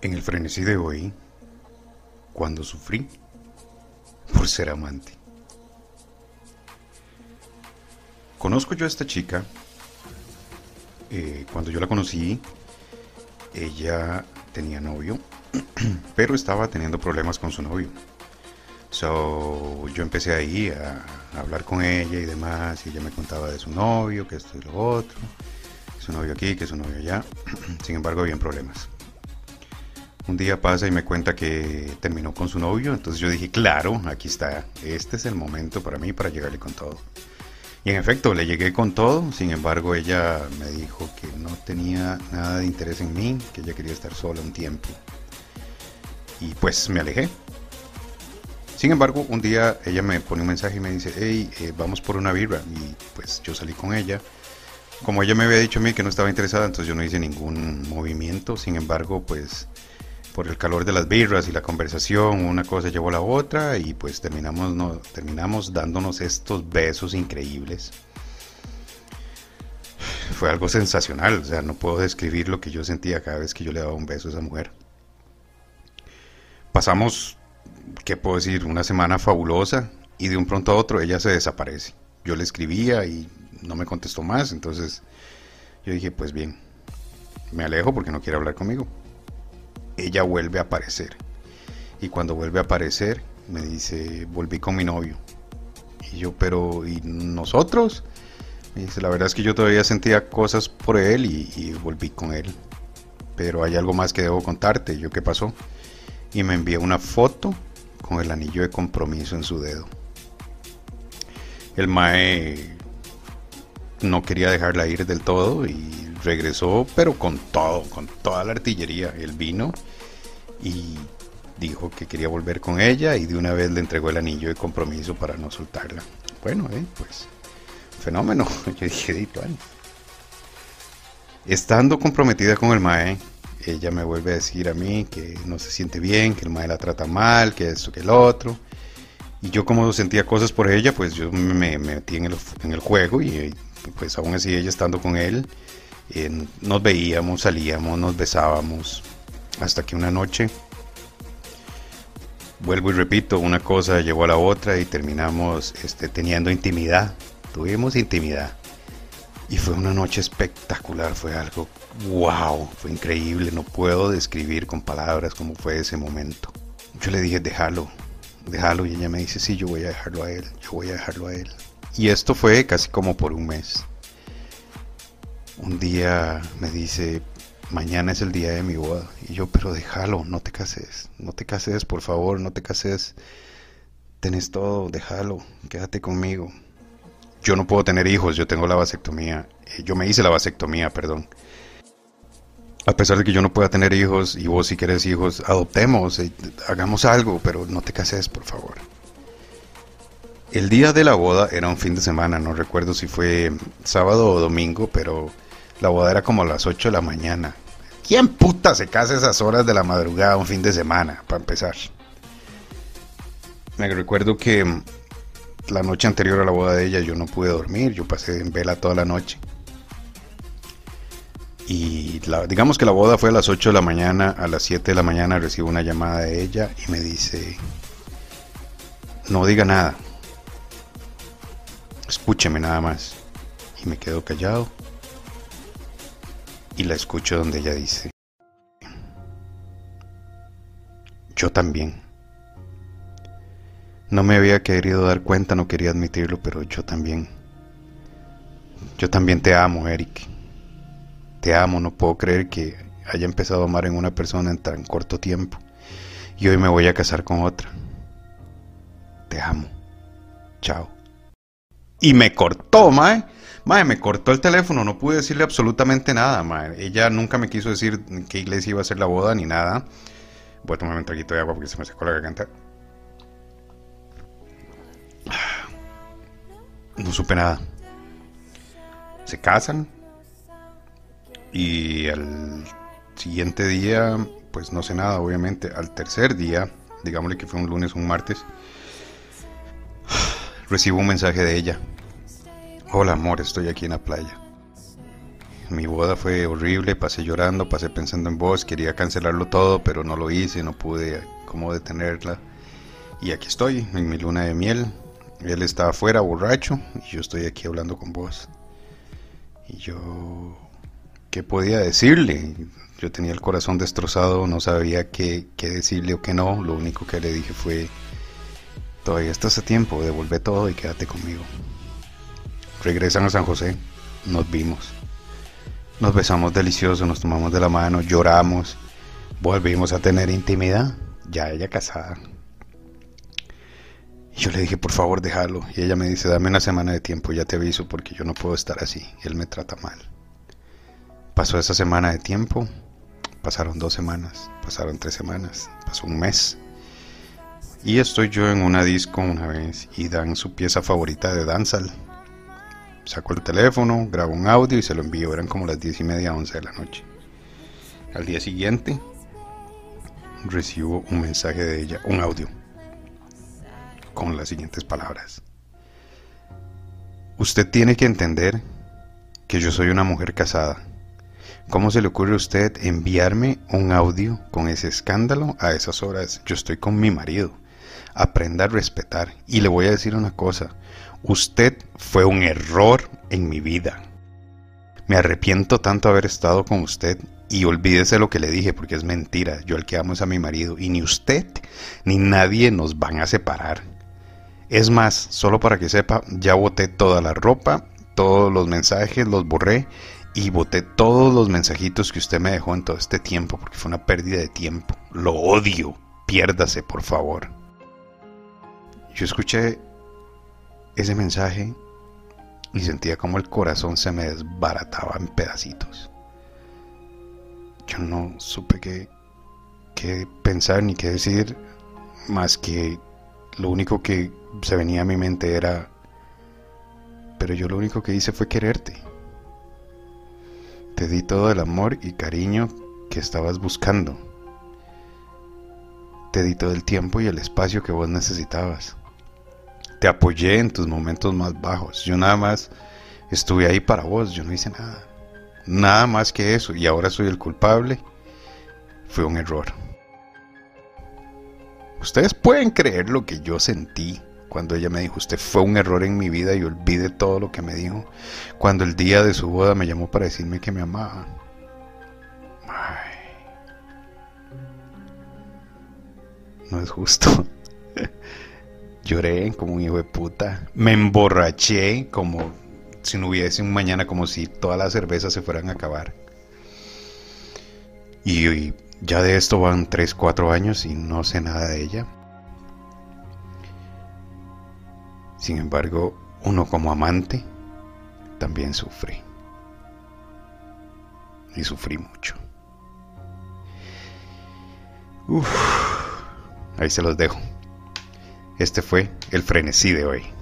En el frenesí de hoy, cuando sufrí por ser amante. Conozco yo a esta chica. eh, cuando yo la conocí, ella tenía novio, pero estaba teniendo problemas con su novio. So, yo empecé ahí a, hablar con ella y demás, y ella me contaba de su novio, que esto y lo otro, su novio aquí, que su novio allá. Sin embargo, habían problemas. Un día pasa y me cuenta que terminó con su novio, entonces yo dije, claro, aquí está, este es el momento para mí para llegarle con todo. Y en efecto, le llegué con todo, sin embargo ella me dijo que no tenía nada de interés en mí, que ella quería estar sola un tiempo. Y pues me alejé. Sin embargo, un día ella me pone un mensaje y me dice, hey, eh, vamos por una birra. Y pues yo salí con ella. Como ella me había dicho a mí que no estaba interesada, entonces yo no hice ningún movimiento. Sin embargo, pues por el calor de las birras y la conversación, una cosa llevó a la otra y pues terminamos, no, terminamos dándonos estos besos increíbles. Fue algo sensacional, o sea, no puedo describir lo que yo sentía cada vez que yo le daba un beso a esa mujer. Pasamos, ¿qué puedo decir? Una semana fabulosa y de un pronto a otro ella se desaparece. Yo le escribía y no me contestó más, entonces yo dije, pues bien, me alejo porque no quiere hablar conmigo ella vuelve a aparecer. Y cuando vuelve a aparecer, me dice, volví con mi novio. Y yo, pero, ¿y nosotros? Me dice, la verdad es que yo todavía sentía cosas por él y, volví con él. Pero hay algo más que debo contarte. Yo, ¿qué pasó? Y me envió una foto con el anillo de compromiso en su dedo. El Mae no quería dejarla ir del todo y regresó, pero con todo, con toda la artillería. Él vino y dijo que quería volver con ella y de una vez le entregó el anillo de compromiso para no soltarla. Bueno, eh, pues fenómeno. Yo dije. Estando comprometida con el Mae, ella me vuelve a decir a mí que no se siente bien, que el Mae la trata mal, que esto, que el otro. Y yo como sentía cosas por ella, pues yo me, me metí en el, en el juego y pues aún así ella estando con él, eh, nos veíamos, salíamos, nos besábamos, hasta que una noche, vuelvo y repito, una cosa llevó a la otra y terminamos este, teniendo intimidad, tuvimos intimidad. Y fue una noche espectacular, fue algo wow, fue increíble, no puedo describir con palabras cómo fue ese momento. Yo le dije, déjalo, déjalo, y ella me dice, sí, yo voy a dejarlo a él, yo voy a dejarlo a él. Y esto fue casi como por un mes. Un día me dice, mañana es el día de mi boda. Y yo, pero déjalo, no te cases, no te cases, por favor, no te cases. Tenés todo, déjalo, quédate conmigo. Yo no puedo tener hijos, yo tengo la vasectomía. Yo me hice la vasectomía, perdón. A pesar de que yo no pueda tener hijos y vos si querés hijos, adoptemos, eh, hagamos algo, pero no te cases, por favor. El día de la boda era un fin de semana, no recuerdo si fue sábado o domingo, pero la boda era como a las 8 de la mañana. ¿Quién puta se casa esas horas de la madrugada un fin de semana, para empezar? Me recuerdo que la noche anterior a la boda de ella yo no pude dormir, yo pasé en vela toda la noche. Y digamos que la boda fue a las 8 de la mañana, a las 7 de la mañana recibo una llamada de ella y me dice, no diga nada, escúcheme nada más. Y me quedo callado y la escucho donde ella dice, yo también. No me había querido dar cuenta, no quería admitirlo, pero yo también. Yo también te amo, Eric. Te amo, no puedo creer que haya empezado a amar en una persona en tan corto tiempo. Y hoy me voy a casar con otra. Te amo. Chao. Y me cortó, mae. Mae, me cortó el teléfono, no pude decirle absolutamente nada, mae. Ella nunca me quiso decir en qué iglesia iba a ser la boda ni nada. Voy a tomar un traguito de agua porque se me secó la garganta. No supe nada. Se casan. Y al siguiente día, pues no sé nada, obviamente. Al tercer día, digámosle que fue un lunes un martes, recibo un mensaje de ella. Hola amor, estoy aquí en la playa. mi boda fue horrible, pasé llorando, pasé pensando en vos, quería cancelarlo todo, pero no lo hice, no pude cómo detenerla. Y aquí estoy, en mi luna de miel. Él está afuera borracho y yo estoy aquí hablando con vos. Y yo, ¿qué podía decirle? Yo tenía el corazón destrozado, no sabía qué, qué decirle o qué no. Lo único que le dije fue, todavía estás a tiempo, devuelve todo y quédate conmigo. Regresan a San José, nos vimos. Nos besamos delicioso, nos tomamos de la mano, lloramos, volvimos a tener intimidad, ya ella casada. Y yo le dije, por favor, déjalo. Y ella me dice, dame una semana de tiempo, ya te aviso, porque yo no puedo estar así. Él me trata mal. Pasó esa semana de tiempo, pasaron dos semanas, pasaron tres semanas, pasó un mes. Y estoy yo en una disco una vez y dan su pieza favorita de Danzal saco el teléfono, grabo un audio y se lo envío. Eran como las 10 y media, 11 de la noche. Al día siguiente recibo un mensaje de ella, un audio, con las siguientes palabras. Usted tiene que entender que yo soy una mujer casada. ¿Cómo se le ocurre a usted enviarme un audio con ese escándalo a esas horas? Yo estoy con mi marido. Aprenda a respetar. Y le voy a decir una cosa. Usted fue un error en mi vida. Me arrepiento tanto haber estado con usted y olvídese lo que le dije porque es mentira. Yo el que amo es a mi marido y ni usted ni nadie nos van a separar. Es más, solo para que sepa, ya boté toda la ropa, todos los mensajes los borré y boté todos los mensajitos que usted me dejó en todo este tiempo porque fue una pérdida de tiempo. Lo odio. Piérdase, por favor. Yo escuché ese mensaje y sentía como el corazón se me desbarataba en pedacitos. Yo no supe qué, qué pensar ni qué decir, más que lo único que se venía a mi mente era, pero yo lo único que hice fue quererte. Te di todo el amor y cariño que estabas buscando. Te di todo el tiempo y el espacio que vos necesitabas te apoyé en tus momentos más bajos. Yo nada más estuve ahí para vos, yo no hice nada. Nada más que eso. Y ahora soy el culpable. Fue un error. Ustedes pueden creer lo que yo sentí cuando ella me dijo, usted fue un error en mi vida y olvide todo lo que me dijo. Cuando el día de su boda me llamó para decirme que me amaba. No es justo. Lloré como un hijo de puta. Me emborraché como si no hubiese un mañana, como si todas las cervezas se fueran a acabar. Y, ya de esto van 3, 4 años y no sé nada de ella. Sin embargo, uno como amante también sufre. Y sufrí mucho. Uf, ahí se los dejo. Este fue el frenesí de hoy.